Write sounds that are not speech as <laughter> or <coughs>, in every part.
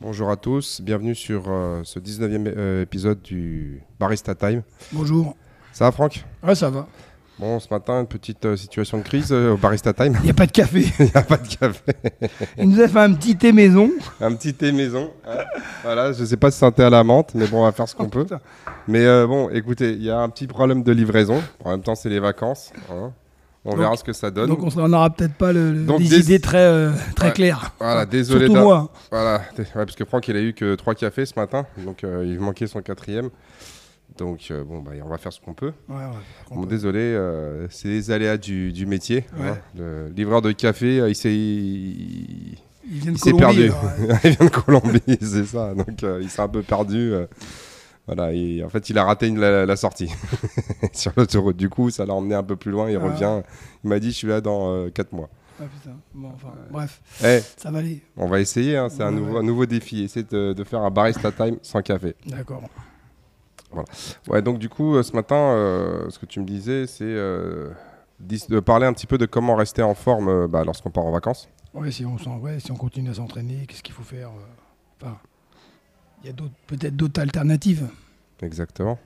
Bonjour à tous, bienvenue sur euh, ce 19e euh, épisode du Barista Time. Bonjour. Ça va Franck? Ouais, ça va. Bon, ce matin, une petite euh, situation de crise au Barista Time. Il n'y a pas de café. <laughs> Il n'y a pas de café. Il nous a fait un petit thé maison. Un petit thé maison. hein. Voilà, je sais pas si c'est un thé à la menthe, mais bon, on va faire ce qu'on peut. putain. Mais bon, écoutez, il y a un petit problème de livraison. En même temps, c'est les vacances. hein. On Donc- verra ce que ça donne. Donc on n'aura peut-être pas le, Donc, des des- idées très, euh, très Ouais. claires. Voilà, désolé Surtout moi. Voilà, ouais, parce que Franck, il a eu que trois cafés ce matin, donc euh, il manquait son quatrième. Donc euh, bon, bah, on va faire ce qu'on peut. Ouais, ouais, Bon, désolé, euh, c'est les aléas du, du métier. Hein. Le livreur de café, il s'est il, Il vient de il s'est Colombie. perdu. <laughs> il vient de Colombie, <laughs> c'est ça. Donc il s'est un peu perdu. Euh. voilà, et en fait, il a raté la, la sortie <laughs> sur l'autoroute. Du coup, ça l'a emmené un peu plus loin. Il Ah. revient. Il m'a dit, je suis là dans 4 mois. Ah, putain. Bon, enfin, bref, Eh, ça va aller. on va essayer. hein, c'est un, nouveau, ouais. un nouveau défi. Essayer de, de faire un barista time sans café. D'accord. Ouais, donc du coup, euh, ce matin, euh, ce que tu me disais, c'est euh, de parler un petit peu de comment rester en forme euh, bah, lorsqu'on part en vacances. Ouais, si on, ouais, si on continue à s'entraîner, qu'est-ce qu'il faut faire euh, Enfin, il y a peut-être d'autres alternatives. Exactement.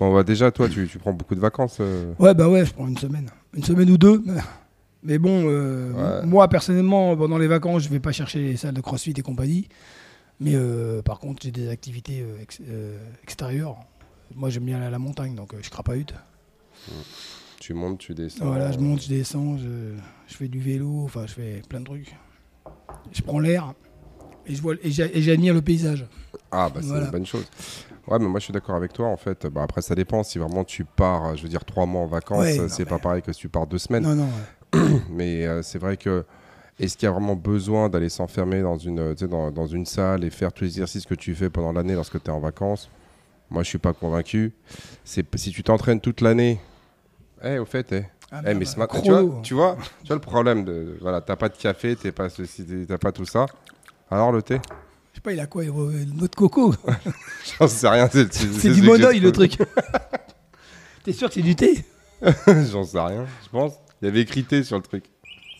Bon, bah, déjà, toi, tu, tu prends beaucoup de vacances. euh. Ouais, bah ouais, je prends une semaine. Une semaine ou deux. Mais bon, euh, Ouais. moi personnellement, pendant les vacances, je vais pas chercher les salles de crossfit et compagnie. Mais euh, par contre, j'ai des activités ex- extérieures. Moi, j'aime bien aller à la montagne, donc je crapahute. Tu montes, tu descends. Voilà, je monte, je descends, je, je fais du vélo, enfin, je fais plein de trucs. Je prends l'air et je vois et j'a- et j'admire le paysage. Ah, bah, c'est Voilà. une bonne chose. Ouais, mais moi, je suis d'accord avec toi, en fait. Bah, après, ça dépend. Si vraiment tu pars, je veux dire, trois mois en vacances, Ouais, euh, c'est mais- pas pareil que si tu pars deux semaines. Non, non, ouais. <clears throat> Mais euh, c'est vrai que est-ce qu'il y a vraiment besoin d'aller s'enfermer dans une, euh, dans, dans une salle et faire tous les exercices que tu fais pendant l'année lorsque tu es en vacances? Moi, je suis pas convaincu. C'est si tu t'entraînes toute l'année. Eh, au fait, eh. Ah, Eh, mais ce matin, tu vois, tu vois, tu vois le problème de voilà, t'as pas de café, t'es pas ceci, t'as pas tout ça. Alors le thé? Je sais pas, il a quoi Une noix de coco? <laughs> J'en sais rien. C'est C'est ce du monoï le truc. <laughs> T'es sûr que c'est du thé? <laughs> J'en sais rien. Je pense. Il y avait écrit thé sur le truc.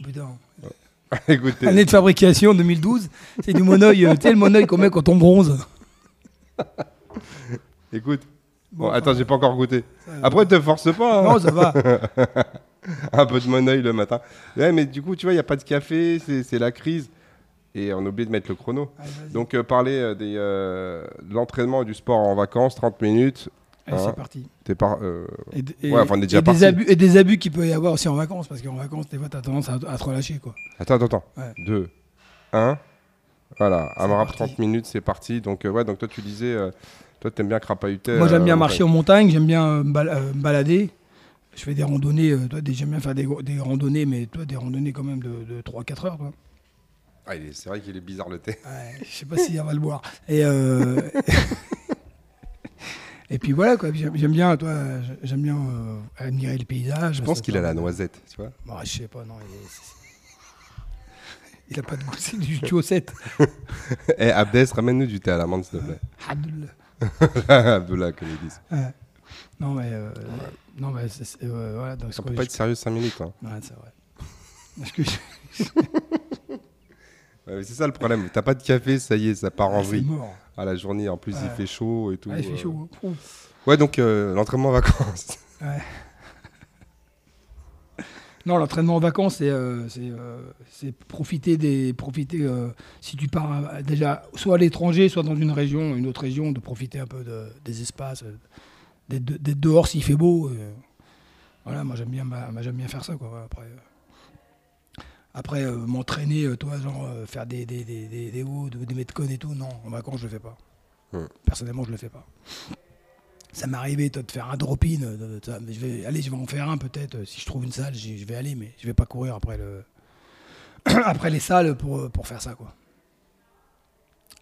Putain. Écoutez. Année de fabrication 2012, c'est du monoï, euh, tu sais le monoï qu'on met quand on bronze. Écoute. Bon, Bon, attends, j'ai pas encore goûté. Après, te force pas. hein. Non, ça va. un peu de monoeil le matin. Ouais, mais du coup, tu vois, il n'y a pas de café, c'est la crise. Et on a oublié de mettre le chrono. Donc, euh, parler euh, des, euh, de l'entraînement et du sport en vacances, 30 minutes. Hein. c'est parti. Par, euh, Et, Ouais, enfin, on est déjà et parti. des abus, et des abus qu'il peut y avoir aussi en vacances, parce qu'en vacances, des fois, t'as tendance à, à te relâcher. Quoi. Attends, attends, attends. Ouais. 2, 1. Voilà, parti. 30 minutes, c'est parti. Donc, ouais, donc toi, tu disais, toi, t'aimes bien crapahuter. Moi, j'aime bien en marcher en montagne, j'aime bien me bal- me balader. Je fais des randonnées, euh, toi, j'aime bien faire des, des randonnées, mais toi, des randonnées quand même de, de 3-4 heures. Quoi. Ah, c'est vrai qu'il est bizarre le thé. Ouais, je sais pas si on va le boire. Et, euh, <laughs> et puis voilà, quoi. J'aime bien, toi, j'aime bien euh, admirer le paysage. Je pense qu'il a la noisette, tu vois. Bah, je sais pas, non. Il, est- il a pas de goût, c'est du chaussette. <laughs> Eh, Abdes, ramène-nous du thé à la menthe, s'il te plaît. <laughs> Abdullah. Abdullah, comme ils disent. Ouais. Non, mais. euh, non, mais c'est. voilà, donc, Ça ce peut que pas je- être sérieux 5 minutes. hein. Ouais, c'est vrai. Parce que je- Ouais, c'est ça le problème. T'as pas de café, ça y est, ça part en Ah, c'est vrille. À la journée, en plus, il fait chaud et tout. Ah, il fait euh. chaud. hein. Ouais, donc euh, l'entraînement en vacances. <laughs> Ouais. Non, l'entraînement en vacances, c'est euh, euh, profiter des. Profiter, si tu pars déjà, soit à l'étranger, soit dans une région, une autre région, de profiter un peu de- des espaces, d'être de- d'être dehors s'il fait beau. voilà, moi j'aime bien, bah, j'aime bien faire ça. Quoi, après. Après euh, m'entraîner, euh, toi, genre euh, faire des, des, des, des, des hauts, des metcon et tout, non, en vacances je le fais pas. Hmm. Personnellement, je le fais pas. Ça m'est arrivé toi, de faire un drop-in. je vais, allez, je vais en faire un peut-être. Si je trouve une salle, je vais aller, mais je vais pas courir après, le <clears throat> après les salles pour, pour faire ça. quoi.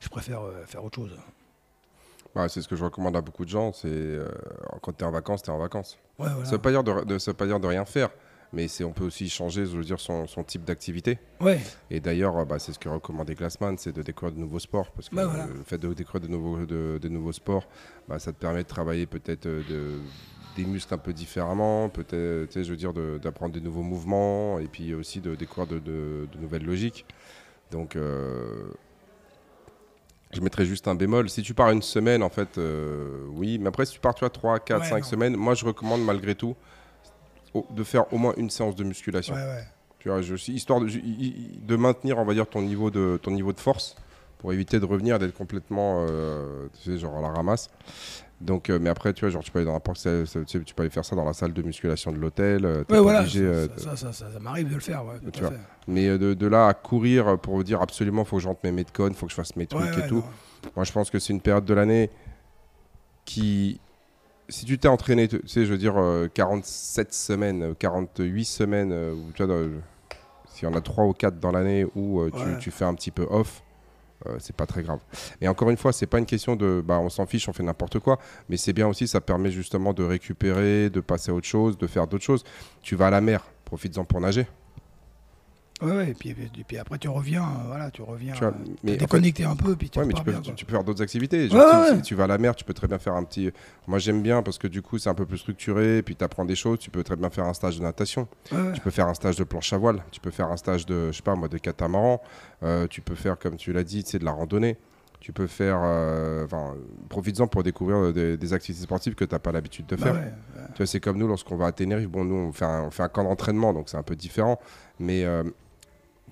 Je préfère faire autre chose. Ouais, c'est ce que je recommande à beaucoup de gens. C'est quand t'es en vacances, t'es en vacances. Ouais, voilà. Ça veut de- ça veut pas dire de rien faire, mais c'est on peut aussi changer, je veux dire, son, son type d'activité. Ouais, Et d'ailleurs, euh, bah, c'est ce que recommandait Glassman, c'est de découvrir de nouveaux sports. Parce que Bah, voilà. le fait de découvrir de nouveaux, de, de nouveaux sports, bah, ça te permet de travailler peut-être euh, de, des muscles un peu différemment, peut-être, je veux dire, de- d'apprendre des nouveaux mouvements, et puis aussi de découvrir de, de- de nouvelles logiques. Donc, euh, Je mettrais juste un bémol. Si tu pars une semaine, en fait, euh, oui. Mais après, si tu pars, tu vois, 3, 4, Ouais, 5 non. semaines, moi, je recommande malgré tout de faire au moins une séance de musculation. Ouais, ouais. Tu vois, je, histoire de, maintenir, on va dire, ton niveau de, ton niveau de force pour éviter de revenir d'être complètement, euh, tu sais, genre à la ramasse. Donc, euh, mais après, tu vois, genre, tu peux aller dans quelle- tu sais, tu peux aller faire ça dans la salle de musculation de l'hôtel. euh, Ouais, voilà. obligé, ça, ça, ça, ça- ça m'arrive de le faire. Ouais, Tu vois. mais de, de là à courir pour dire absolument, faut que je rentre mes metcons, faut que je fasse mes trucs Ouais, et tout. non. Moi, je pense que c'est une période de l'année qui, si tu t'es entraîné, tu sais, je veux dire, euh, 47 semaines, euh, 48 semaines, euh, tu vois, s'il y en a 3 ou 4 dans l'année où euh, tu, Ouais. tu fais un petit peu off, euh, c'est pas très grave. Et encore une fois, c'est pas une question de, bah, on s'en fiche, on fait n'importe quoi, mais c'est bien aussi, ça permet justement de récupérer, de passer à autre chose, de faire d'autres choses. Tu vas à la mer, profites-en pour nager. Ouais, ouais, et puis, et puis après tu reviens, euh, voilà, tu reviens, Tu vois, euh, mais en fait- déconnecter un peu, puis tu Ouais, mais tu peux, bien. tu, quoi. tu peux faire d'autres activités. Ouais, Genre, ouais, si, ouais. si tu vas à la mer, tu peux très bien faire un petit. Moi, j'aime bien parce que du coup, c'est un peu plus structuré. Puis tu apprends des choses. Tu peux très bien faire un stage de natation. Tu peux faire un stage de planche à voile. Tu peux faire un stage de, je sais pas moi, de catamaran. Euh, tu peux faire, comme tu l'as dit, c'est de la randonnée. Tu peux faire. euh, Enfin, profites-en pour découvrir des, des activités sportives que tu n'as pas l'habitude de Bah faire. Tu vois, c'est comme nous lorsqu'on va à Tenerife. Bon, nous, on fait un, on fait un camp d'entraînement, donc c'est un peu différent. Mais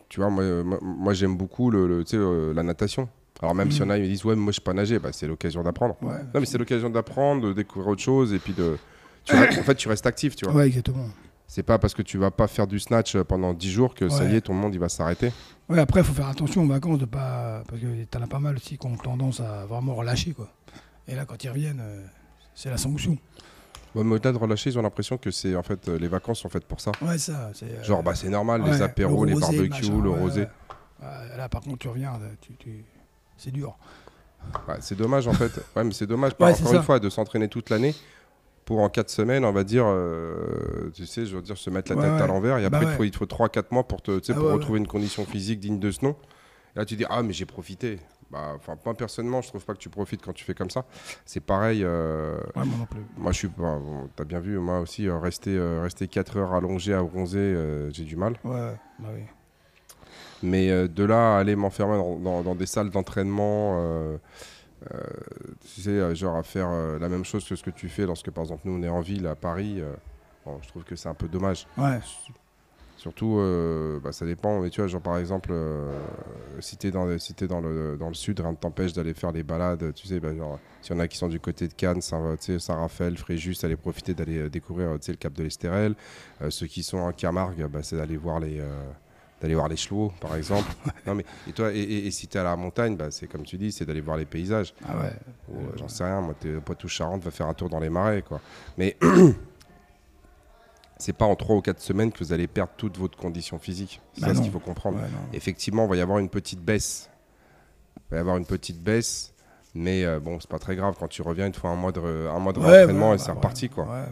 tu vois, moi, euh, moi, moi, j'aime beaucoup le, euh, la natation. Alors, même si Mhm. on a, ils me disent, ouais, moi, je sais pas nager, bah, c'est l'occasion d'apprendre. Ouais. Non, mais c'est l'occasion d'apprendre, de découvrir autre chose et puis de. tu en fait, tu restes actif, tu vois. Ouais, exactement. C'est pas parce que tu vas pas faire du snatch pendant 10 jours que ça y est, ton monde il va s'arrêter. Ouais, après, il faut faire attention aux vacances, de pas... parce que t'en as pas mal aussi qui ont tendance à vraiment relâcher. Quoi. Et là, quand ils reviennent, euh, c'est la sanction. Au-delà de relâcher, ils ont l'impression que c'est en fait euh, les vacances sont faites pour ça. Ouais, ça. c'est, euh, Genre, bah c'est normal, les apéros, le les rosé, barbecues, machin, le ouais, rosé. là, par contre, tu reviens, euh, tu, tu- c'est dur. Ouais, c'est dommage en fait. Ouais, mais c'est dommage, <laughs> encore une fois, de s'entraîner toute l'année pour en 4 semaines, on va dire, euh, tu sais, je veux dire, se mettre la Ouais, tête à l'envers. Et Bah après, il ouais. faut, il te faut 3-4 mois pour, te, tu sais, Ah pour ouais, retrouver une condition physique digne de ce nom. Et là, tu dis, ah, mais j'ai profité. Bah, moi, personnellement, je trouve pas que tu profites quand tu fais comme ça. C'est pareil. euh, Ouais, moi non plus. Moi, je suis pas. Bon, T'as bien vu, moi aussi, euh, rester, euh, rester 4 heures allongé à bronzer, j'ai du mal. Ouais, bah oui. Mais de là à aller m'enfermer dans, dans- dans des salles d'entraînement, tu sais, genre à faire la même chose que ce que tu fais lorsque, par exemple, nous, on est en ville à Paris, bon, je trouve que c'est un peu dommage. Ouais, Surtout, euh, bah, ça dépend. Mais tu vois, genre par exemple, euh, si t'es dans, si t'es dans, le, dans le sud, rien ne t'empêche d'aller faire des balades. Tu sais, bah, genre, s'il y en a qui sont du côté de Cannes, tu Saint-Raphaël, Fréjus, aller profiter d'aller euh, découvrir tu le cap de l'Estérel. Euh, ceux qui sont en Camargue, bah, c'est d'aller voir les. d'aller voir les chevaux par exemple <laughs> non mais et toi et, et- et si t'es à la montagne bah, c'est comme tu dis c'est d'aller voir les paysages ah ouais. ou, j'en sais rien moi t'es poitou charente va faire un tour dans les marais quoi mais <clears throat> c'est pas en 3 ou 4 semaines que vous allez perdre toute votre condition physique c'est Bah ça ce qu'il faut comprendre Ouais, effectivement, il va y avoir une petite baisse. Il va y avoir une petite baisse, mais euh, bon, c'est pas très grave. Quand tu reviens, te faut un mois de, un mois de Ouais, rentraînement ouais, et bah, c'est reparti, quoi.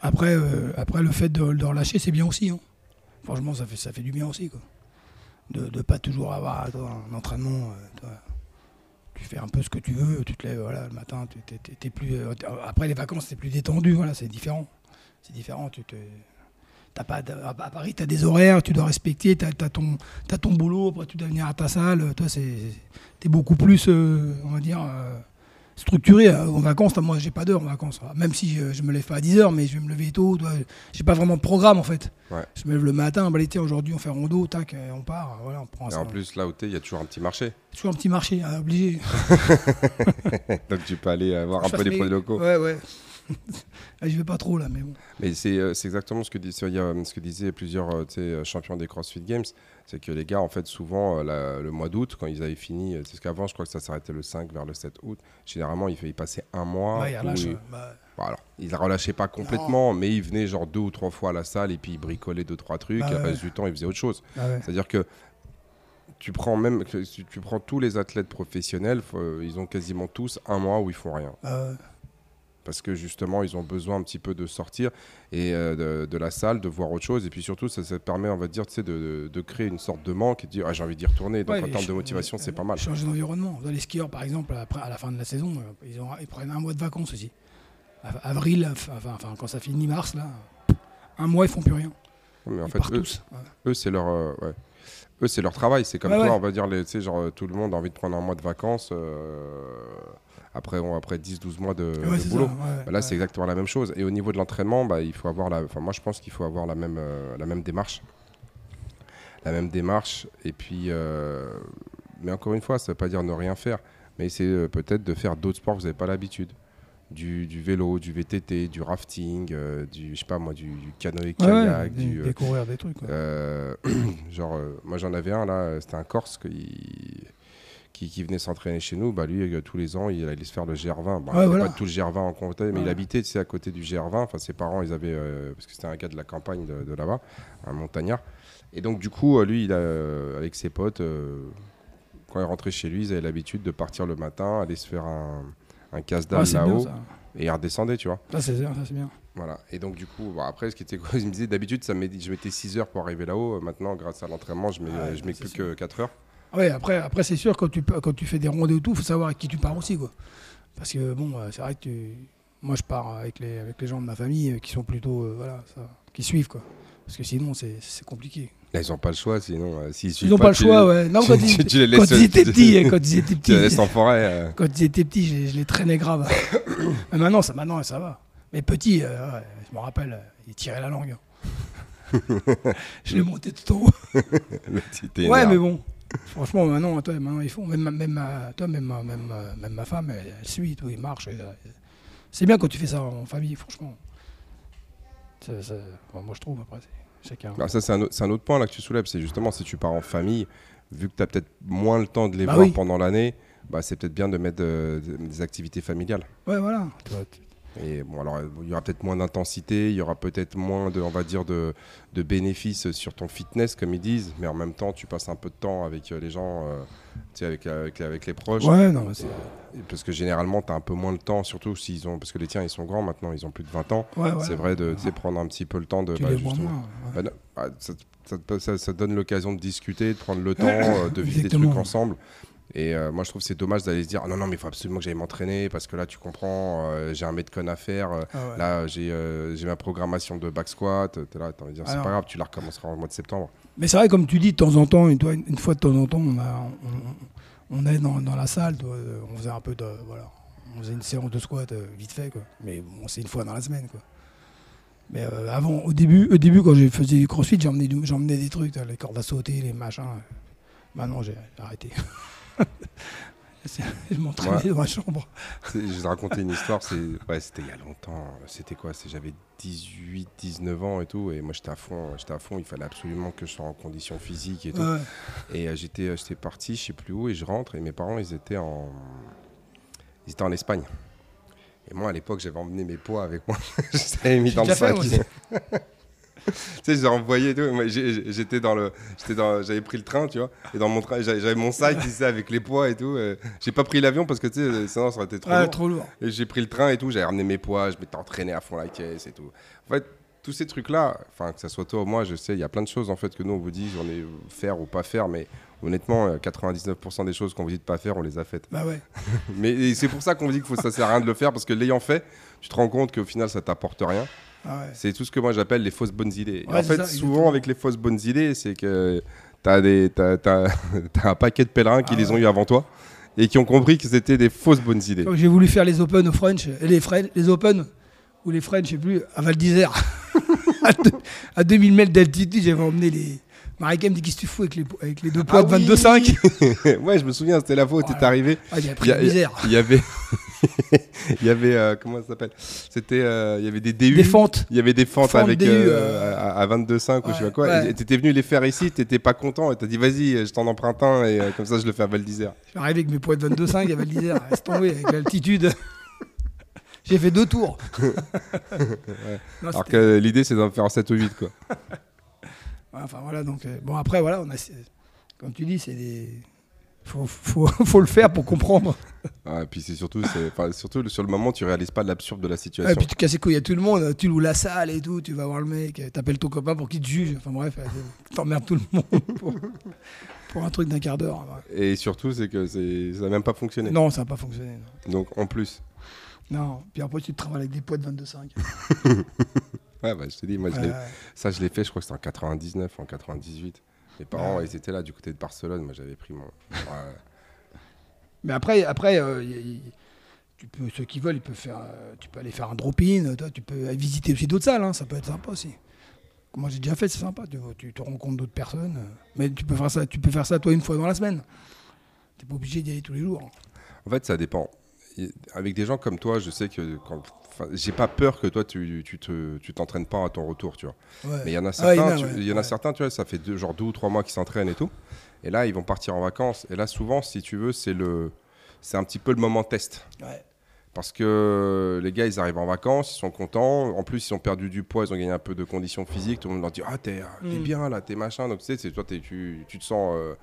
Après, euh, le fait de, de relâcher, c'est bien aussi. hein. Franchement, ça fait, ça fait du bien aussi. Quoi. De ne pas toujours avoir toi, un entraînement. euh, toi, tu fais un peu ce que tu veux, tu te lèves voilà, le matin, tu plus, euh, après les vacances, c'est plus détendu, voilà, c'est différent. C'est différent. Tu te, pas, à Paris, tu as des horaires, tu dois respecter, tu as, ton, t'as ton boulot, après tu dois venir à ta salle. Toi, c'est, tu es beaucoup plus, euh, on va dire, euh, structuré. Euh, En vacances, moi, j'ai pas d'heure en vacances. Même si je, je me lève pas à 10h, mais je vais me lever tôt. J'ai pas vraiment de programme, en fait. Ouais. Je me lève le matin, bah, tiens, aujourd'hui, on fait rando, tac, on part. Voilà, on prend Et ça. en plus, là où tu es, il y a toujours un petit marché. toujours un petit marché, hein, obligé. <laughs> Donc tu peux aller voir un Je peu les produits locaux. Ouais, ouais. Là, je vais pas trop, là, mais bon. Mais c'est euh, exactement ce que, dis- il ce que disaient plusieurs euh, champions des CrossFit Games. C'est que les gars, en fait, souvent, euh, la- le mois d'août, quand ils avaient fini, c'est ce qu'avant, je crois que ça s'arrêtait le 5 vers le 7 août, généralement, il, fait, il passait un mois. Ouais, il ils- euh, bah, Bon, alors, ils ne relâchaient pas complètement, mais ils venaient genre deux ou trois fois à la salle et puis ils bricolaient deux, trois trucs. Bah et ouais. reste du temps, ils faisaient autre chose. ah ouais. C'est-à-dire que tu prends même tu prends tous les athlètes professionnels, ils ont quasiment tous un mois où ils font rien. Ah ouais. Parce que justement, ils ont besoin un petit peu de sortir et euh, de, de la salle, de voir autre chose. Et puis surtout, ça, permet, on va dire, de, de- de créer une sorte de manque et de dire, ah, j'ai envie d'y retourner. Donc Ouais, en termes de motivation, c'est pas mal. Changer d'environnement. Les skieurs, par exemple, après, à la fin de la saison, euh, ils, ont, ils prennent un mois de vacances aussi. Av- Avril, enfin, enfin, quand ça finit mars, là, un mois, ils font plus rien. Mais en ils fait, eux, c'est leur. euh, ouais. eux, c'est leur travail. C'est comme toi, ouais. on va dire, les- tu sais, genre, tout le monde a envie de prendre un mois de vacances euh, après, après 10-12 mois de, Ouais, de c'est boulot. ça, Bah là, c'est exactement la même chose. Et au niveau de l'entraînement, bah, il faut avoir la. Enfin, moi, je pense qu'il faut avoir la même, euh, la même démarche. La même démarche. Et puis, euh, mais encore une fois, ça ne veut pas dire ne rien faire. Mais c'est euh, peut-être de faire d'autres sports que vous n'avez pas l'habitude. Du, du vélo, du VTT, du rafting, euh, du, je sais pas moi, du, du canoë kayak, ouais, du, découvrir des trucs. quoi. euh, <clears throat> genre, euh, moi j'en avais un là, c'était un Corse qui, qui, qui venait s'entraîner chez nous. Bah, lui, euh, tous les ans, il allait se faire le GR20. Bah, Ouais, il voilà. pas tout le GR20 en compte, mais il habitait à côté du GR20. Enfin, ses parents, ils avaient, euh, parce que c'était un gars de la campagne de, de là-bas, un montagnard. Et donc, du coup, euh, lui, il a, avec ses potes, euh, quand il rentrait chez lui, ils avaient l'habitude de partir le matin, aller se faire un, un casse-dalle Ouais, c'est bien là-haut, et il redescendait, tu vois. Ça, c'est bien. Ça, c'est bien. Voilà. Et donc, du coup, après, ce qui était quoi, <laughs> il me disait d'habitude, je mettais 6 heures pour arriver là-haut. Maintenant, grâce à l'entraînement, je mets, je mets plus sûr. que 4 heures. Ouais, après, après c'est sûr, quand tu, quand tu fais des rondées ou tout, il faut savoir avec qui tu pars aussi. Quoi. Parce que, bon, euh, c'est vrai que tu... moi, je pars avec les, avec les gens de ma famille euh, qui sont plutôt. euh, voilà, ça, qui suivent. Quoi. Parce que sinon, c'est c'est compliqué. Là, ils n'ont pas le choix, sinon, euh, Ils suivent n'ont pas le choix, les- ouais. Non, <laughs> quand, tu- ils, tu les quand ils étaient petits, quand ils étaient <laughs> les petits, laisses en forêt. euh. quand ils étaient petits, je, les- je les traînais grave. <coughs> Mais maintenant, ça, maintenant, ça va. Mais petit, euh, ouais, je me rappelle, euh, il tirait la langue. <laughs> je l'ai monté tout en haut. Ouais, mais bon. Franchement, maintenant, toi, maintenant, ils font. Même, ma- toi, même, même, ma- même ma femme, elle, elle suit, tout, il marche. euh, C'est bien quand tu fais ça en famille, franchement. Bon, moi, je trouve, après, chacun. Alors ça, c'est un, autre- c'est un autre point là que tu soulèves. C'est justement si tu pars en famille, vu que tu as peut-être moins le temps de les Bah voir oui. pendant l'année, bah, c'est peut-être bien de mettre euh, des activités familiales. Ouais, voilà. Tu- Et bon, alors, il y aura peut-être moins d'intensité, il y aura peut-être moins de, on va dire, de, de bénéfices sur ton fitness, comme ils disent, mais en même temps, tu passes un peu de temps avec euh, les gens, euh, tu sais, avec, avec, avec les proches. Ouais, non, c'est. Parce que généralement, tu as un peu moins le temps, surtout s'ils ont, parce que les tiens, ils sont grands maintenant, ils ont plus de 20 ans. Ouais, voilà. C'est vrai de prendre un petit peu le temps de. Tu bah, les vois justement- moins. ouais. bah, non, ah, ça, ça donne l'occasion de discuter, de prendre le temps, euh, de vivre des trucs ensemble. Et euh, moi, je trouve c'est dommage d'aller se dire ah non, non, mais il faut absolument que j'aille m'entraîner parce que là, tu comprends, euh, j'ai un metcon à faire. euh, Ah ouais. Là, j'ai j'ai ma programmation de back squat. T'es là, t'as envie de dire, c'est pas grave, tu la recommenceras en mois de septembre. Mais c'est vrai, comme tu dis, de temps en temps, une, fois de temps en temps, on, a, on, on est dans, dans la salle, on faisait un peu de. Voilà. On faisait une séance de squat vite fait, quoi. Mais bon, c'est une fois dans la semaine, quoi. Mais avant, au début, au début, quand je faisais du crossfit, j'emmenais, des trucs, les cordes à sauter, les machins. Maintenant, j'ai arrêté. <laughs> <laughs> Je m'entraînais Ouais. dans ma chambre. Je vais te raconter une <laughs> histoire, c'est ouais, c'était il y a longtemps. C'était quoi C'est- J'avais 18, 19 ans et tout, et moi j'étais à fond. J'étais à fond. Il fallait absolument que je sois en condition physique et tout. Ouais. Et euh, j'étais, euh, j'étais parti, je sais plus où, et je rentre, et mes parents, ils étaient en, ils étaient en Espagne. Et moi, à l'époque, j'avais emmené mes poids avec moi. <laughs> je les mis dans le sac. Tu sais, j'ai envoyé et tout. J'étais dans le, j'étais dans, j'avais pris le train, tu vois, et dans mon train, j'avais mon sac, tu sais, avec les poids et tout. euh, J'ai pas pris l'avion parce que tu sais, sinon ça aurait été trop lourd. trop lourd. Et j'ai pris le train et tout, j'avais ramené mes poids, je m'étais entraîné à fond la caisse et tout. En fait, tous ces trucs-là, enfin que ça soit toi ou moi, je sais, il y a plein de choses en fait que nous on vous dit, on est faire ou pas faire, mais honnêtement, euh, 99% des choses qu'on vous dit de pas faire, on les a faites. Bah ouais. <laughs> Mais c'est pour ça qu'on vous dit que faut, ça sert à rien de le faire parce que l'ayant fait, tu te rends compte qu'au final ça t'apporte rien. Ah ouais. C'est tout ce que moi j'appelle les fausses bonnes idées. Ouais, en fait, ça, souvent avec les fausses bonnes idées, c'est que t'as des, t'as <laughs> un paquet de pèlerins qui Ah les ont eu avant toi et qui ont compris que c'était des fausses bonnes idées. J'ai voulu faire les Open au French, et les, French, les Open ou les French, je sais plus, à Val d'Isère, <laughs> à, deux- à 2000 mètres d'altitude, j'avais emmené les. Marie-Cam me dit Qu'est-ce que tu fous avec les, avec les deux poids Ah de oui 22,5 <laughs> ouais, je me souviens, c'était la fois où Voilà. arrivé. Ah, Il pris y, la a- misère. il y avait, <laughs> il y avait, euh, comment ça s'appelle? C'était, euh, il y avait des DU. Des fentes. Il y avait des fentes, Fentes avec DU, euh, à, à 22,5 ou je sais pas ouais, quoi. ouais. Et t'étais venu les faire ici, t'étais pas content et t'as dit vas-y, je t'en emprunte un et comme ça je le fais à Val d'Isère. Je suis arrivé avec mes poids de 22,5 à Val d'Isère. <laughs> Laisse tomber avec l'altitude. <laughs> j'ai fait deux tours. Non, Alors que l'idée c'est d'en faire 7 ou 8 quoi. Ouais, Enfin voilà, donc bon après voilà, on a, comme tu dis, c'est des, faut, faut, <laughs> faut le faire pour comprendre. Ah, et puis c'est surtout, surtout sur le moment tu réalises pas l'absurde de la Et situation. puis tu casses les couilles à tout le monde, tu loues la salle et tout, tu vas voir le mec, t'appelles ton copain pour qu'il te juge. Enfin bref, euh, <laughs> t'emmerdes tout le monde <laughs> pour, pour un truc d'un quart d'heure. Et surtout c'est que ça n'a même pas fonctionné. Non, ça n'a pas fonctionné. Non. Donc en plus, Non. Puis après tu te travailles avec des poids de 22,5. ouais, bah, je te dis, moi Ouais, ouais. ça je l'ai fait, je crois que c'était en 99, en 98. Les parents, ils étaient là du côté de Barcelone. Moi, j'avais pris mon. Ouais. <laughs> Mais après, après euh, y a- y- tu peux, ceux qui veulent, ils peuvent faire, euh, tu peux aller faire un drop-in, toi, tu peux visiter aussi d'autres salles, hein, ça peut être sympa aussi. Moi j'ai déjà fait, c'est sympa, tu, tu te rencontres d'autres personnes. euh, mais tu peux faire ça, tu peux faire ça toi une fois dans la semaine. T'es pas obligé d'y aller tous les jours. En fait, ça dépend. Avec des gens comme toi, je sais que quand. j'ai pas peur que toi, tu, tu te, tu t'entraînes pas à ton retour, tu vois. Ouais. Mais il y en a Ah, il y en certains, a, tu- ouais. il y en a Ouais. certains, tu vois, ça fait deux, genre deux ou trois mois qu'ils s'entraînent et tout. Et là, ils vont partir en vacances. Et là, souvent, si tu veux, c'est le, c'est un petit peu le moment test. Ouais. Parce que les gars, ils arrivent en vacances, ils sont contents. En plus, ils ont perdu du poids, ils ont gagné un peu de conditions physiques. Tout le monde leur dit Ah, t'es t'es Mm. bien là, t'es machin. Donc, tu sais, c'est- toi, tu, tu te sens euh,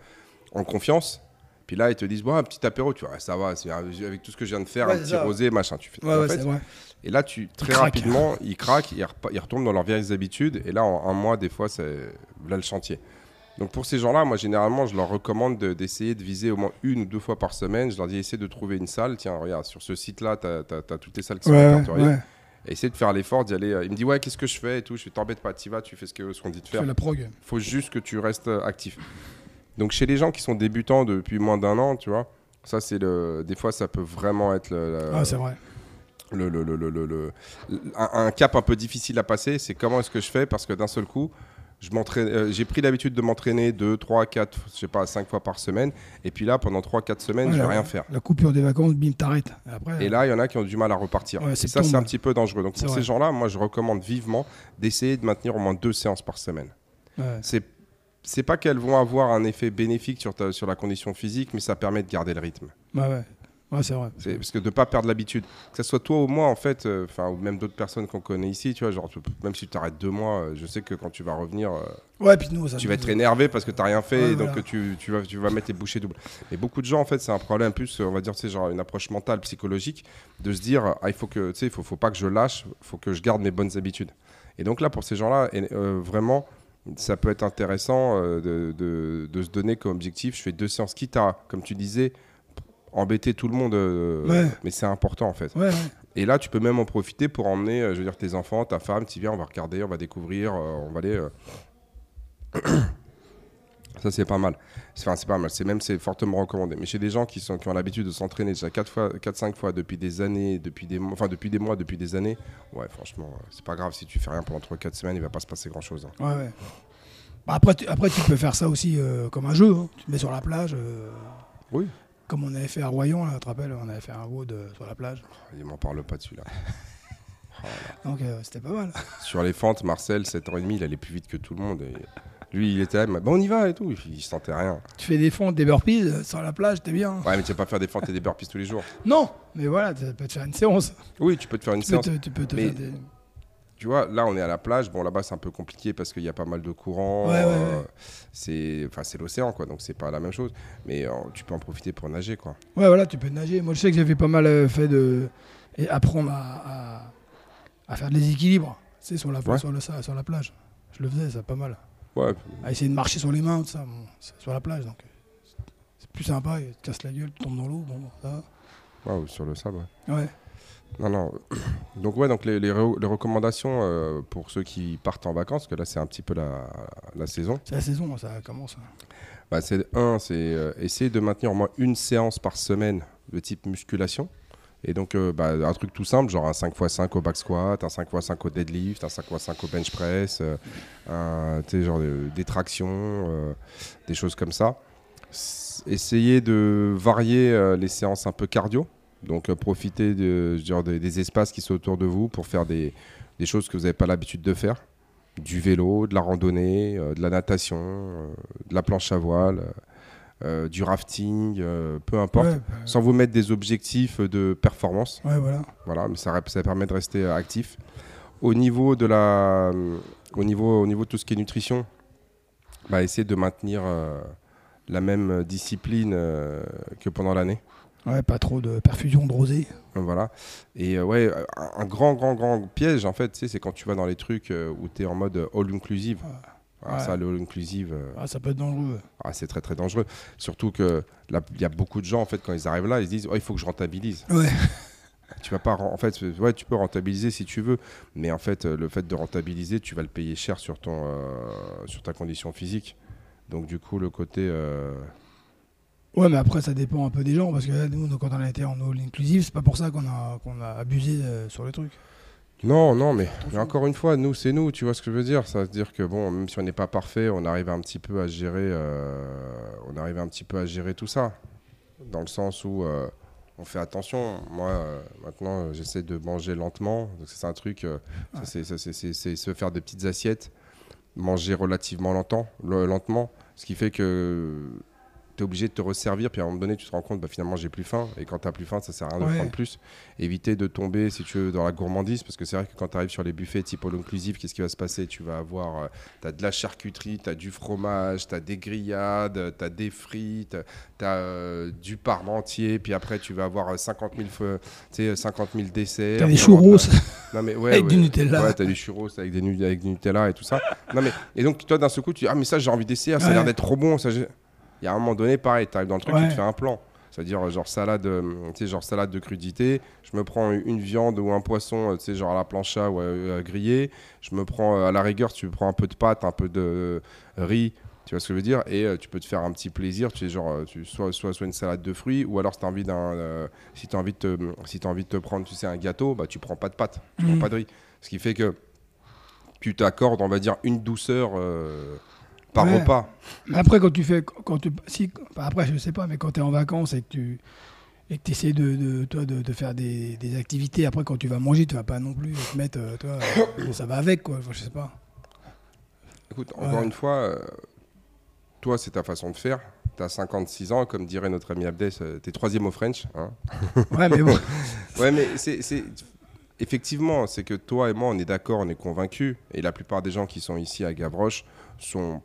en confiance. Puis là, ils te disent Bon, un petit apéro. Tu vois, ça va, avec tout ce que je viens de faire, Ouais, un petit ça. rosé, machin. Tu fais. Ouais, en ouais, fait, c'est vrai. et là, tu, très rapidement, ils craquent, ils, ils retournent dans leurs vieilles habitudes. Et là, en un mois, des fois, c'est là le chantier. Donc pour ces gens-là, moi, généralement, je leur recommande de- d'essayer de, viser au moins une ou deux fois par semaine. Je leur dis, essaie de trouver une salle. Tiens, regarde, sur ce site-là, tu as, toutes les salles qui sont répertoriées. Et essaie de faire l'effort d'y aller. Il me dit, ouais, qu'est-ce que je fais et tout? Je fais, t'embête pas, t'y vas, tu fais ce qu'on dit de faire. fais la prog. faut juste que tu restes euh, actif. Donc chez les gens qui sont débutants depuis moins d'un an, tu vois, ça c'est le. Des fois, ça peut vraiment être le, le- Ah, c'est vrai. le, le- le- le- le- le- un, un cap un peu difficile à passer, c'est comment est-ce que je fais parce que d'un seul coup, je m'entraîne, euh, j'ai pris l'habitude de m'entraîner 2, 3, 4, je sais pas, 5 fois par semaine. Et puis là, pendant 3-4 semaines, Ouais, je vais la- rien faire. La coupure des vacances, bim, t'arrêtes. Et Après, Et là, il y en a qui ont du mal à repartir. Ouais, et ça, c'est un petit peu dangereux. Donc pour vrai. ces gens-là, moi, je recommande vivement d'essayer de maintenir au moins deux séances par semaine. ouais. C'est c'est pas qu'elles vont avoir un effet bénéfique sur, ta- sur la condition physique, mais ça permet de garder le rythme. Ouais, ouais. Ouais, c'est vrai. C'est- Parce que de ne pas perdre l'habitude, que ce soit toi ou moi, en fait, euh, ou même d'autres personnes qu'on connaît ici, tu vois, genre, tu- même si tu t'arrêtes deux mois, euh, je sais que quand tu vas revenir, euh, Ouais, puis nous, ça tu vas être énervé parce que tu n'as rien fait, Ouais, et donc voilà. tu, tu, vas, tu vas mettre les bouchées doubles. Mais beaucoup de gens, en fait, c'est un problème, plus, on va dire, c'est genre une approche mentale, psychologique, de se dire, ah, il faut que, tu sais, il faut, faut pas que je lâche, il faut que je garde mes bonnes habitudes. Et donc là, pour ces gens-là, et, vraiment, ça peut être intéressant euh, de, de- de se donner comme objectif, je fais deux séances, quitte à, comme tu disais, embêter tout le monde, euh, Ouais. mais c'est important en fait. Ouais, ouais. Et là, tu peux même en profiter pour emmener, euh, je veux dire, tes enfants, ta femme, tu viens, on va regarder, on va découvrir, on va aller. <clears throat> Ça, c'est pas mal. C'est- Enfin, c'est pas mal. C'est même, c'est fortement recommandé. Mais chez des gens qui, sont, qui ont l'habitude de s'entraîner déjà 4 fois, 4-5 fois depuis des années, depuis des mois, enfin, depuis des mois, depuis des années, ouais, franchement, euh, c'est pas grave. Si tu fais rien pendant 3-4 semaines, il va pas se passer grand chose. Ouais, ouais. Bah, après, tu, après, tu peux faire ça aussi euh, comme un jeu. hein. Tu te mets sur la plage. euh, Oui. Comme on avait fait à Royan, là, tu te rappelles, on avait fait un euh, sur la plage. Il m'en parle pas dessus là. <laughs> Donc euh, c'était pas mal. Sur les fentes, Marcel, 7h30, il allait plus vite que tout le monde. Et lui, il était là, bon, on y va et tout. Il, sentait rien. Tu fais des fentes, des burpees sur la plage, t'es bien. Ouais, mais tu vas pas faire des fentes et des burpees tous les jours. Non, mais voilà, tu peux te faire une séance. Oui, tu peux te faire une Tu peux séance. te, tu peux te Mais- faire des... Tu vois, là, on est à la plage. Bon, là-bas, c'est un peu compliqué parce qu'il y a pas mal de courants. Ouais, ouais, euh, ouais. C'est, enfin, c'est l'océan, quoi. Donc, c'est pas la même chose. Mais euh, tu peux en profiter pour nager, quoi. Ouais, voilà, tu peux nager. Moi, je sais que j'avais pas mal euh, fait de. Et apprendre à, à, à faire de l'équilibre, tu sais, sur la, sur, le, sur la plage. Je le faisais, ça pas mal. Ouais. À essayer de marcher sur les mains, tout ça, bon, sur la plage. Donc, euh, c'est plus sympa, et tu casses la gueule, tu tombes dans l'eau, bon, ça va. Ouais, ou sur le sable. ouais. Ouais. Non, non. <coughs> Donc, ouais, donc les, les re- les recommandations euh, pour ceux qui partent en vacances, parce que là, c'est un petit peu la, la saison. C'est la saison, ça commence. Bah, c'est un, c'est euh, essayer de maintenir au moins une séance par semaine de type musculation. Et donc, euh, bah, un truc tout simple, genre un 5x5 au back squat, un 5x5 au deadlift, un 5x5 au bench press, euh, genre de- des tractions, euh, des choses comme ça. Essayez de varier euh, les séances un peu cardio. Donc, euh, profitez de, dire, des, espaces qui sont autour de vous pour faire des, des choses que vous n'avez pas l'habitude de faire. Du vélo, de la randonnée, euh, de la natation, euh, de la planche à voile, euh, du rafting, euh, peu importe. Ouais, bah, Sans vous mettre des objectifs de performance. ouais, voilà. Voilà, mais ça, ça permet de rester euh, actif. Au niveau de la, au niveau, au niveau de tout ce qui est nutrition, bah, essayez de maintenir euh, la même discipline euh, que pendant l'année. Ouais, pas trop de perfusion de rosée. Euh, Voilà. Et euh, ouais, un, grand, grand, grand piège, en fait, c'est quand tu vas dans les trucs euh, où tu es en mode all inclusive. Ah, Ouais. Ça, le all inclusive, euh, Ah, ça peut être dangereux. ah, c'est très, très dangereux. Surtout que là, il y a beaucoup de gens, en fait, quand ils arrivent là, ils se disent, oh, il faut que je rentabilise. Ouais. <laughs> Tu vas pas, en fait, ouais, tu peux rentabiliser si tu veux, mais en fait, euh, le fait de rentabiliser, tu vas le payer cher sur ton, euh, sur ta condition physique. Donc du coup, le côté... euh, Ouais, mais après, ça dépend un peu des gens, parce que nous, quand on a été en all inclusive, c'est pas pour ça qu'on a, qu'on a abusé euh, sur le truc. Non, non, mais, mais encore une fois, nous, c'est nous, tu vois ce que je veux dire? Ça veut dire que, bon, même si on n'est pas parfait, on arrive un petit peu à gérer, euh, on arrive un petit peu à gérer tout ça. Dans le sens où euh, on fait attention. Moi, euh, maintenant, j'essaie de manger lentement. Donc, c'est un truc, c'est- se faire des petites assiettes, manger relativement longtemps, le- lentement, ce qui fait que tu es obligé de te resservir, puis à un moment donné, tu te rends compte, bah, finalement, j'ai plus faim. Et quand tu plus faim, ça sert à rien de Ouais. prendre plus. Éviter de tomber, si tu veux, dans la gourmandise, parce que c'est vrai que quand tu arrives sur les buffets type all inclusive, qu'est-ce qui va se passer? Tu vas avoir, tu as de la charcuterie, tu as du fromage, tu as des grillades, tu as des frites, tu as du parmentier, puis après, tu vas avoir euh, 50 000, feux- tu sais, 50 000 desserts. T'as des puis avoir- churros. <laughs> non, mais <laughs> ouais, Avec ouais. du Nutella. Ouais, du churros avec, des, avec du Nutella et tout ça. non, mais, et donc, toi, d'un seul coup, tu dis Ah, mais ça, j'ai envie d'essayer, ça a l'air d'être trop bon. Ça, il y a un moment donné, pareil, tu arrives dans le truc, Ouais. tu te fais un plan. C'est-à-dire, euh, genre salade, euh, tu sais, genre salade de crudité. Je me prends une viande ou un poisson, euh, tu sais, genre à la plancha ou à, à griller. Je me prends, euh, à la rigueur, tu prends un peu de pâte, un peu de euh, riz. Tu vois ce que je veux dire Et euh, tu peux te faire un petit plaisir. Tu sais, genre, euh, tu, soit, soit, soit une salade de fruits, ou alors si tu as envie d'un. euh, si tu as envie de te, si envie de te prendre, tu sais, un gâteau, bah, tu prends pas de pâte, tu Mhm. prends pas de riz. Ce qui fait que tu t'accordes, on va dire, une douceur euh, par Ouais. repas. Mais après, quand tu fais. Quand tu, si, après, je sais pas, mais quand tu es en vacances et que tu et que essaies de, de, toi, de, de faire des, des activités, après, quand tu vas manger, tu vas pas non plus te mettre. euh, toi, euh, ça va avec, quoi. Enfin, je sais pas. Écoute, encore une fois, euh, toi, c'est ta façon de faire. Tu as 56 ans, comme dirait notre ami Abdes, euh, t'es troisième au French. hein. <laughs> Ouais, mais bon. <laughs> ouais, mais c'est- Effectivement, c'est que toi et moi, on est d'accord, on est convaincus. Et la plupart des gens qui sont ici à Gavroche sont,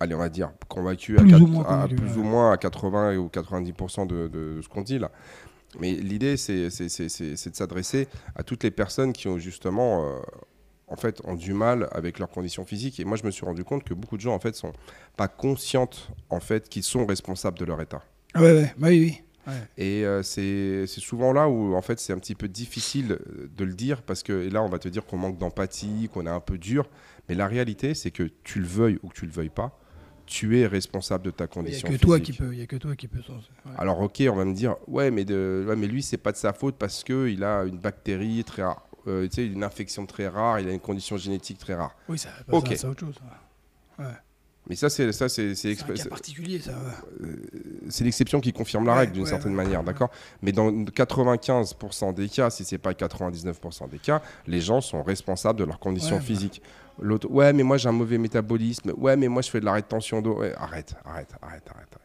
allez, on va dire, convaincus Plus à, ou quatre- moins à plus ou moins à 80 ou 90% de, de ce qu'on dit là. Mais l'idée, c'est c'est- c'est- c'est- c'est de s'adresser à toutes les personnes qui ont justement, euh, en fait, ont du mal avec leurs conditions physiques. Et moi, je me suis rendu compte que beaucoup de gens, en fait, sont pas conscientes, en fait, qu'ils sont responsables de leur état. Ouais, ouais, bah oui, oui. Et euh, c'est c'est souvent là où, en fait, c'est un petit peu difficile euh, de le dire parce que et là, on va te dire qu'on manque d'empathie, qu'on est un peu dur. Mais la réalité, c'est que tu le veuilles ou que tu le veuilles pas, tu es responsable de ta Il n'y a condition que physique. toi qui peut. Il y a que toi qui ouais. Alors ok, on va me dire, ouais, mais, de, ouais, mais lui, c'est pas de sa faute parce qu'il a une bactérie très rare, euh, tu sais, une infection très rare, il a une condition génétique très rare. Oui, ça, bah, Ok. c'est autre chose. ouais. Mais ça, c'est ça, particulier, ça. ouais. c'est l'exception qui confirme la règle d'une certaine manière, d'accord? Mais dans 95% des cas, si c'est pas 99% des cas, les gens sont responsables de leurs conditions bah. physiques. L'autre, ouais, mais moi j'ai un mauvais métabolisme. Ouais, mais moi je fais de la rétention d'eau. Ouais, arrête, arrête, arrête, arrête.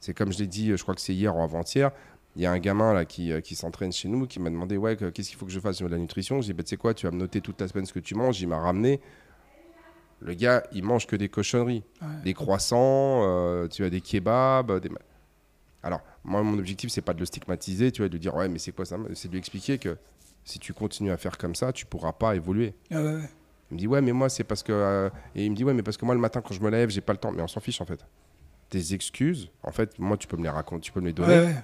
C'est comme je l'ai dit, je crois que c'est hier ou avant-hier. Il y a un gamin là qui, euh, qui s'entraîne chez nous qui m'a demandé ouais que- qu'est-ce qu'il faut que je fasse sur la nutrition? J'ai dit bah, tu sais quoi, tu vas me noter toute la semaine ce que tu manges. Il m'a ramené. Le gars, il mange que des cochonneries Ouais. des croissants, euh, tu as des kebabs, des... Alors, moi, mon objectif, c'est pas de le stigmatiser, tu vois, de lui dire, ouais, mais c'est quoi ça? C'est de lui expliquer que si tu continues à faire comme ça, tu pourras pas évoluer. Ah ouais, ouais. Il me dit, ouais, mais moi, c'est parce que. euh, Et il me dit, ouais, mais parce que moi, le matin, quand je me lève, j'ai pas le temps. Mais on s'en fiche, en fait. Tes excuses, en fait, moi, tu peux me les raconter, tu peux me les donner. Ouais, ouais.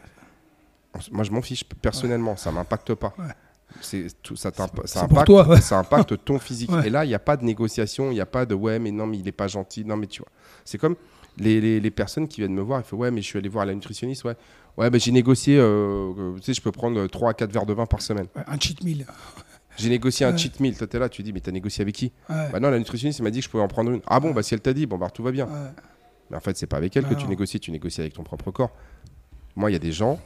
Moi, je m'en fiche personnellement, ça m'impacte pas. Ouais. C'est tout, ça, t'imp- ça impacte, toi, ça impacte ton physique. Et là, il n'y a pas de négociation, il n'y a pas de ouais, mais non, mais il n'est pas gentil. Non, mais tu vois. C'est comme les, les- les personnes qui viennent me voir, ils font ouais, mais je suis allé voir la nutritionniste, ouais. Ouais, bah, j'ai négocié, euh, euh, tu sais, je peux prendre 3 à 4 verres de vin par semaine. Ouais, Un cheat meal. J'ai négocié un cheat meal. Toi, t'es là, tu dis, mais t'as négocié avec qui. Bah non, la nutritionniste, m'a dit que je pouvais en prendre une. Ah bon, bah si elle t'a dit, bon, bah tout va bien. Mais en fait, c'est pas avec elle que tu négocies, tu négocies avec ton propre corps. Moi, il y a des gens,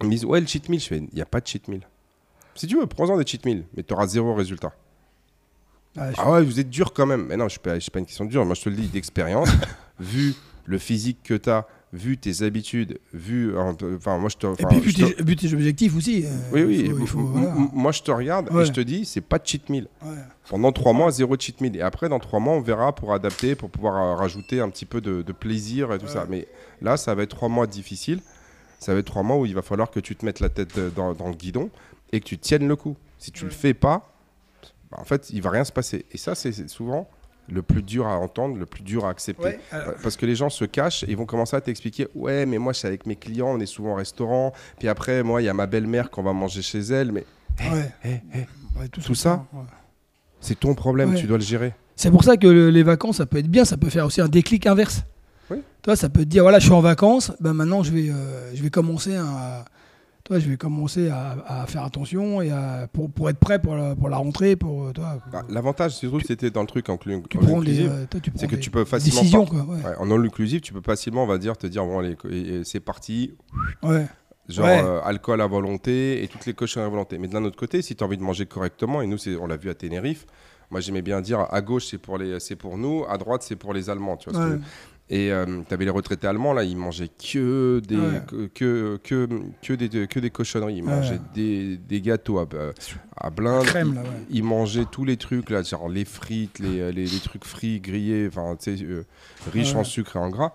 ils me disent Ouais, le cheat meal. Je fais Il n'y a pas de cheat meal. Si tu veux, prends-en des cheat meals, mais tu auras zéro résultat. Je- Ah ouais, vous êtes dur quand même. Mais non, je ne suis pas une question de dur. Moi, je te le dis d'expérience. <laughs> vu le physique que tu as, vu tes habitudes, vu. Enfin, moi, je te. Et puis, vu je te- tes, vu tes objectifs aussi. euh, Oui, oui. Il faut, il faut- m- voilà. m- Moi, je te regarde et je te dis c'est pas de cheat meal. Ouais. Pendant trois mois, zéro cheat meal. Et après, dans trois mois, on verra pour adapter, pour pouvoir euh, rajouter un petit peu de, de plaisir et tout Ouais. ça. Mais là, ça va être trois mois difficiles. Ça va être trois mois où il va falloir que tu te mettes la tête euh, dans, dans le guidon et que tu tiennes le coup. Si tu le fais pas, bah, en fait, il va rien se passer. Et ça, c'est souvent le plus dur à entendre, le plus dur à accepter. Ouais, alors- Ouais, Parce que les gens se cachent et vont commencer à t'expliquer Ouais, mais moi, je suis avec mes clients, on est souvent au restaurant. Puis après, moi, il y a ma belle-mère qu'on va manger chez elle. Mais ouais. eh, eh, Ouais, Tout ça c'est ton problème, tu dois le gérer. C'est pour ça que le- les vacances, ça peut être bien, ça peut faire aussi un déclic inverse. Oui. Toi, ça peut te dire, voilà, je suis en vacances, ben maintenant je vais, euh, je vais commencer à, toi, je vais commencer à, à faire attention et à, pour, pour être prêt pour la, pour la rentrée, pour euh, toi. Bah, L'avantage, surtout, c'était dans le truc en, clu- tu en prends euh, toi, tu prends c'est que tu peux facilement décisions, par- quoi. Ouais. Ouais, en all inclusive, tu peux facilement, on va dire, te dire bon, allez, c'est parti, Ouais. genre Ouais. euh, alcool à volonté et toutes les cochons à volonté. Mais d'un autre côté, si tu as envie de manger correctement, et nous, c'est- on l'a vu à Tenerife, moi j'aimais bien dire à gauche c'est pour, les, c'est pour nous, à droite c'est pour les Allemands. Tu vois ce que Et tu avais les retraités allemands, là, ils mangeaient que des, Ouais. que, que, que, que des, que des cochonneries. Ils Ouais. mangeaient des, des gâteaux à, à blinde. Crème, là, ouais. Ils mangeaient tous les trucs, là, genre les frites, les, les, les trucs frits, grillés, enfin, tu sais, euh, riches en sucre et en gras.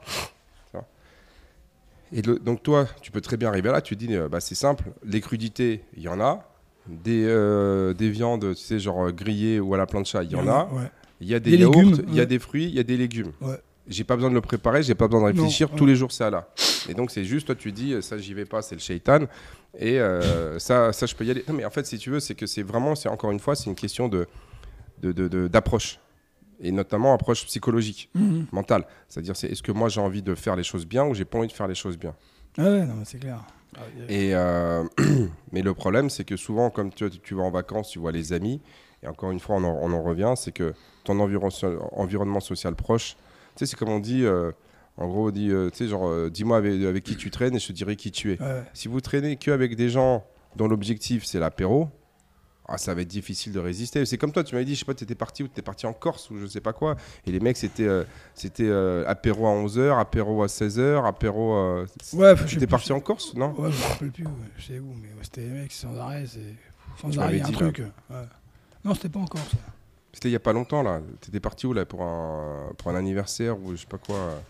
Et le- donc, toi, tu peux très bien arriver là, tu te dis, euh, bah, c'est simple, les crudités, il y en a. Des, euh, des viandes, tu sais, genre euh, grillées ou à la plancha, il y en a. Il y a des, Des yaourts, il y a des fruits, il y a des légumes. Ouais. J'ai pas besoin de le préparer, j'ai pas besoin de réfléchir. Non, Tous les jours, c'est à là. Et donc, c'est juste, toi, tu dis, euh, ça, j'y vais pas, c'est le shaitan. Et euh, ça, ça, je peux y aller. Non, mais en fait, si tu veux, c'est que c'est vraiment, c'est encore une fois, c'est une question de de- de- de- d'approche. Et notamment approche psychologique, Mhm. mentale. C'est-à-dire, c'est est-ce que moi, j'ai envie de faire les choses bien ou j'ai pas envie de faire les choses bien? Ah ouais, non, c'est clair. et euh, <clears throat> mais le problème, c'est que souvent, comme tu, tu vas en vacances, tu vois les amis, et encore une fois, on en, on en revient, c'est que ton environ- environnement social proche, sais, c'est comme on dit, euh, en gros, on dit, euh, tu sais, genre, euh, dis-moi avec, avec qui tu traînes et je te dirai qui tu es. Ouais. Si vous traînez que avec des gens dont l'objectif c'est l'apéro, ah, ça va être difficile de résister. C'est comme toi, tu m'avais dit, je sais pas, tu étais parti ou tu étais parti en Corse ou je sais pas quoi, et les mecs, c'était euh, c'était apéro à 11h, apéro à 16h, apéro. Ouais, je sais tu étais plus. parti en Corse, non? Ouais, je me rappelle plus, ouais, je sais où, mais ouais, c'était les mecs sans arrêt, c'est sans arrêt, un dit, truc. Non, c'était pas encore ça. C'était il y a pas longtemps là. T'étais parti où là pour un pour un anniversaire ou je sais pas quoi.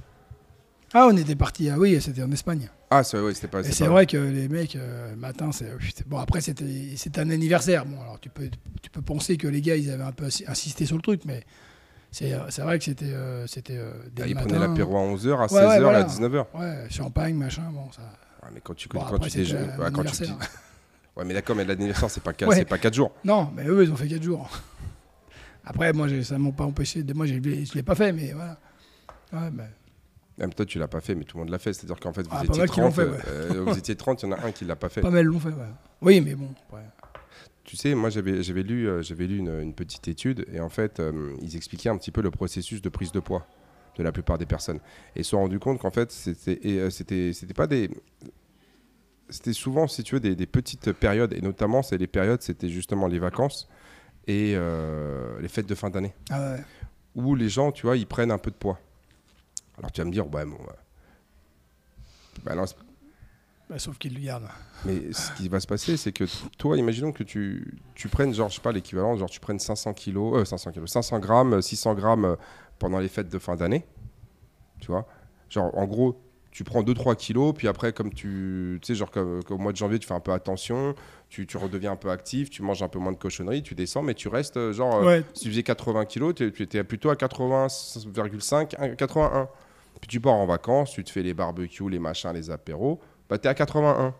Ah, on était parti, ah oui, c'était en Espagne. Ah c'est ouais, c'était pas. Et c'est pas- vrai que les mecs, euh, le matin, c'est bon. Après, c'était un anniversaire. Bon, alors tu peux tu peux penser que les gars, ils avaient un peu insisté sur le truc, mais c'est euh, c'est vrai que c'était euh, c'était euh, Ah, ils prenaient l'apéro à 11h, à Ouais, 16h ouais, et voilà. à 19h. Ouais, champagne, machin, bon ça. Ouais, mais quand tu Bon, quand après, tu un ouais, quand tu <laughs> Ouais, mais d'accord, mais l'anniversaire c'est pas <laughs> quatre- Ouais. c'est pas 4 jours. Non, mais eux, ils ont fait 4 jours. Après, moi, ça m'a pas empêché. De... Moi, je l'ai pas fait, mais voilà. Ouais, bah, Même toi tu l'as pas fait, mais tout le monde l'a fait. C'est-à-dire qu'en fait vous Ah, étiez mal qui l'ont 30, fait, ouais. euh, vous étiez 30, il y en a un qui l'a pas fait. pas mal l'ont fait, ouais. Oui, mais bon. Tu sais, moi j'avais lu, euh, lu une, une petite étude et en fait euh, ils expliquaient un petit peu le processus de prise de poids de la plupart des personnes et ils se sont rendus compte qu'en fait euh, c'était pas des c'était souvent si tu veux des, des petites périodes et notamment c'est les périodes c'était justement les vacances et euh, les fêtes de fin d'année Ah ouais. où les gens tu vois ils prennent un peu de poids. Alors tu vas me dire ouais bon. Bah non, c'est- Bah, sauf qu'ils le gardent. mais <laughs> ce qui va se passer, c'est que toi, imaginons que tu, tu prennes, genre, je sais pas, l'équivalent, genre, tu prennes 500 kilos, euh, 500 kilos, 500 grammes, 600 grammes euh, pendant les fêtes de fin d'année. Tu vois Genre, en gros, tu prends 2-3 kilos, puis après, comme tu, tu sais, genre, comme, comme au mois de janvier, tu fais un peu attention, tu, tu redeviens un peu actif, tu manges un peu moins de cochonneries, tu descends, mais tu restes, euh, genre, euh, Ouais. si tu faisais 80 kilos, tu étais plutôt à 80,5, un- 81. Puis tu pars en vacances, tu te fais les barbecues, les machins, les apéros, bah t'es à 81.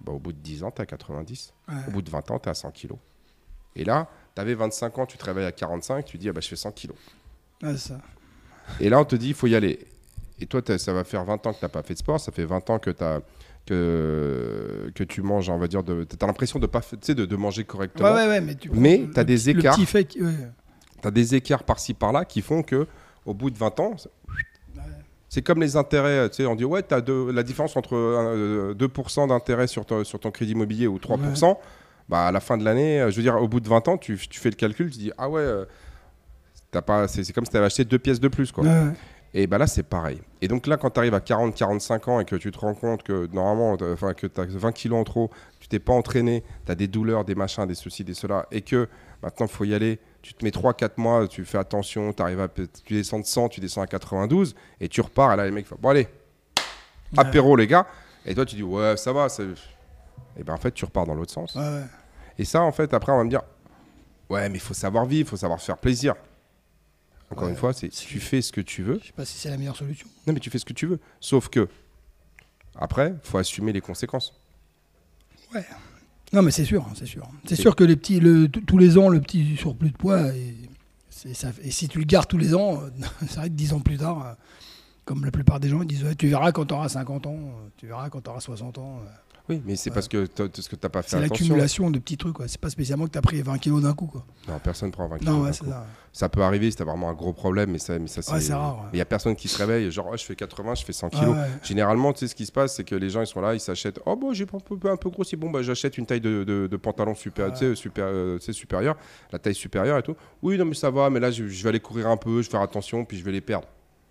Bah, au bout de 10 ans, t'es à 90. Ouais. Au bout de 20 ans, t'es à 100 kilos. Et là, t'avais 25 ans, tu te réveilles à 45, tu dis, ah bah je fais 100 kilos. Ouais, ça. Et là, on te dit, il faut y aller. Et toi, ça va faire 20 ans que t'as pas fait de sport, ça fait 20 ans que t'as que, que tu manges, on va dire, de, t'as l'impression de pas, de, de manger correctement. ouais, ouais, mais tu Mais le des écarts. as des écarts par-ci par-là qui font que au bout de 20 ans, c'est- comme les intérêts. Tu sais, on dit ouais, as la différence entre euh, 2% d'intérêt sur ton, sur ton crédit immobilier ou 3%. Bah, à la fin de l'année, euh, je veux dire, au bout de 20 ans, tu, tu fais le calcul, tu dis ah ouais, euh, pas, c'est c'est comme si tu avais acheté deux pièces de plus. Quoi. Ouais, ouais. Et bah là, c'est pareil. Et donc là, quand tu arrives à 40-45 ans et que tu te rends compte que normalement, enfin, que tu as 20 kilos en trop, tu t'es pas entraîné, tu as des douleurs, des machins, des ceci, des cela, et que maintenant, il faut y aller, tu te mets 3-4 mois, tu fais attention, t'arrives à, tu descends de 100, tu descends à 92, et tu repars, et là, les mecs font, bon allez, apéro les gars, et toi, tu dis, ouais, ça va, et ben en fait, tu repars dans l'autre sens. Ouais, ouais. Et ça, en fait, après, on va me dire, ouais, mais il faut savoir vivre, il faut savoir se faire plaisir. Encore Ouais, une fois, c'est tu fais ce que tu veux. Je sais pas si c'est la meilleure solution. Non, mais tu fais ce que tu veux. Sauf que, après, faut assumer les conséquences. Ouais. Non, mais c'est sûr, hein, c'est sûr. C'est C'est- sûr que les petits, le, tous les ans, le petit surplus de poids, et et si tu le gardes tous les ans, <laughs> ça va être 10 ans plus tard, comme la plupart des gens ils disent Tu verras quand tu auras 50 ans, tu verras quand tu auras 60 ans. Oui, mais c'est parce que ce que tu n'as pas fait C'est l'accumulation de petits trucs. C'est pas spécialement que tu as pris 20 kilos d'un coup. Quoi. Non, personne ne prend 20 kilos. Non, ça. ça. peut arriver si tu as vraiment un gros problème, mais ça, mais ça c'est rare. Il n'y a personne qui se réveille, genre, oh, je fais 80, je fais 100 kilos. Généralement, tu sais ce qui se passe, c'est que les gens, ils sont là, ils s'achètent, oh, bon, j'ai un peu, un peu grossi, bon, bah, j'achète une taille de, de, pantalon super, super, euh, supérieure, la taille supérieure et tout. Oui, non, mais ça va, mais là, je, je vais aller courir un peu, je vais faire attention, puis je vais les perdre.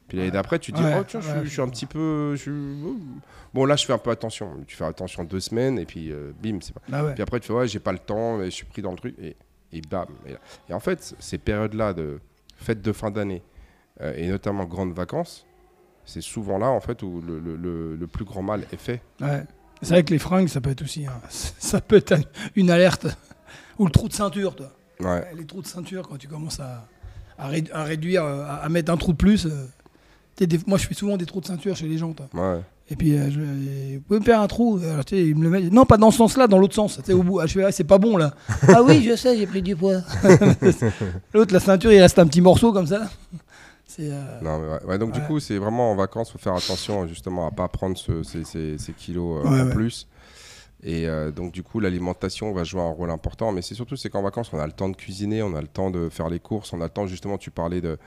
Puis l'année d'après, tu te dis, oh tiens, je, suis un petit peu. Bon, là, je fais un peu attention. Tu fais attention deux semaines, et puis euh, bim, c'est pas. Ah puis après, tu fais, ouais, j'ai pas le temps, je suis pris dans le truc, et, et bam. Et, en fait, ces périodes-là de fêtes de fin d'année, euh, et notamment grandes vacances, c'est souvent là, en fait, où le, le, le, plus grand mal est fait. Ouais. C'est vrai que les fringues, ça peut être aussi. Hein. <laughs> Ça peut être une alerte. <laughs> Ou le trou de ceinture, toi. Ouais. Les trous de ceinture, quand tu commences à, à, réduire, à, mettre un trou de plus moi, je fais souvent des trous de ceinture chez les gens. Ouais. Et puis, euh, je, vous pouvez me faire un trou Alors, il me le met. Non, pas dans ce sens-là, dans l'autre sens. Au bout, je fais, ah, c'est pas bon là. <laughs> ah oui, je sais, j'ai pris du poids. <laughs> l'autre, la ceinture, il reste un petit morceau comme ça. Euh, non, mais ouais. donc du coup, c'est vraiment en vacances, faut faire attention justement à pas prendre ce, ces, ces, kilos euh, en plus. Et donc du coup, l'alimentation va jouer un rôle important. Mais c'est surtout c'est qu'en vacances, on a le temps de cuisiner, on a le temps de faire les courses, on a le temps justement. Tu parlais de euh, euh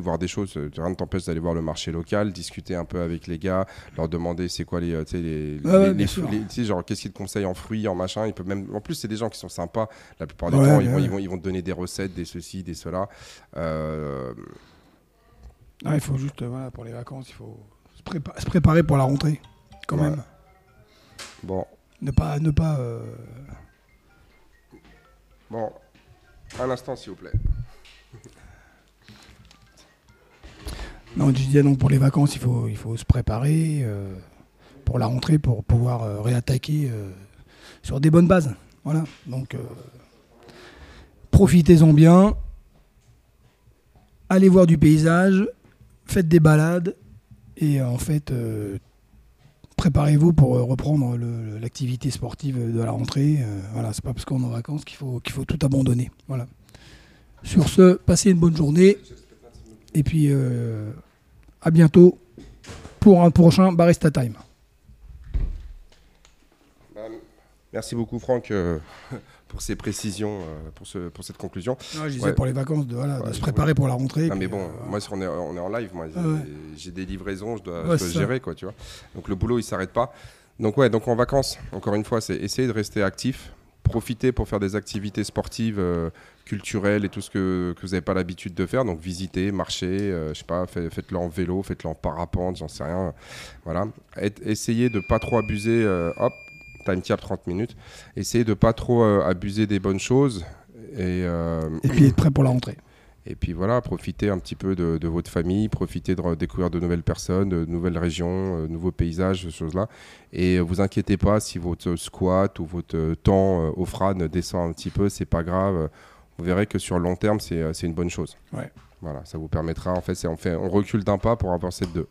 voir des choses, euh, rien ne t'empêche d'aller voir le marché local, discuter un peu avec les gars, leur demander c'est quoi les, euh, les, les, genre qu'est-ce qu'ils te conseillent en fruits, en machin. Ils peuvent même, en plus c'est des gens qui sont sympas. La plupart du temps, ils, vont, ils, vont, ils, vont, te donner des recettes, des ceci, des cela. il faut juste, voilà, pour les vacances, il faut se, préparer pour la rentrée, quand même. Bon. Ne pas, ne pas. Bon, un instant s'il vous plaît. Non, je disais donc pour les vacances, il faut, il faut se préparer euh, pour la rentrée pour pouvoir euh, réattaquer euh, sur des bonnes bases. Voilà. Donc profitez-en bien. Allez voir du paysage, faites des balades et en fait préparez-vous pour reprendre l'activité sportive de la rentrée. voilà, c'est pas parce qu'on est en vacances qu'il faut, faut tout abandonner. Voilà. Sur ce, passez une bonne journée. Et puis, à bientôt pour un prochain Barista Time. Ben, merci beaucoup Franck euh, pour ces précisions, euh, pour, ce, pour cette conclusion. je disais pour les vacances, de, voilà, de se préparer pour la rentrée. Non, mais bon, euh, moi on est, on est en live, moi j'ai des livraisons, je dois, gérer quoi, tu vois. Donc le boulot il s'arrête pas. Donc ouais, donc en vacances, encore une fois, c'est essayer de rester actif, profiter pour faire des activités sportives, euh, culturelles et tout ce que, que vous n'avez pas l'habitude de faire. Donc visiter, marcher, euh, je sais pas, faites-le en vélo, faites-le en parapente, j'en sais rien. Voilà. essayez de pas trop abuser. Euh, hop, time cap 30 minutes. Essayez de pas trop abuser des bonnes choses. Et, et puis être prêt pour la rentrée. Et puis voilà, profitez un petit peu de, votre famille, profitez de découvrir de nouvelles personnes, de nouvelles régions, de euh, nouveaux paysages, ces choses-là. Et euh, vous inquiétez pas si votre squat ou votre euh, temps au FRAN descend un petit peu, c'est pas grave. Vous verrez que sur le long terme, c'est une bonne chose. Ouais. Voilà, ça vous permettra, en fait, on, fait, on recule d'un pas pour avancer de deux.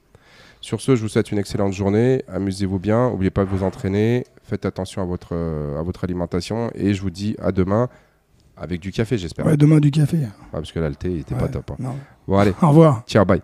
Sur ce, je vous souhaite une excellente journée. Amusez-vous bien. N'oubliez pas de vous entraîner. Faites attention à votre, à votre alimentation. Et je vous dis à demain. Avec du café, j'espère. Ouais, demain du café. parce que là, le thé, il était pas top. Hein. Bon, allez. Au revoir. Ciao, bye.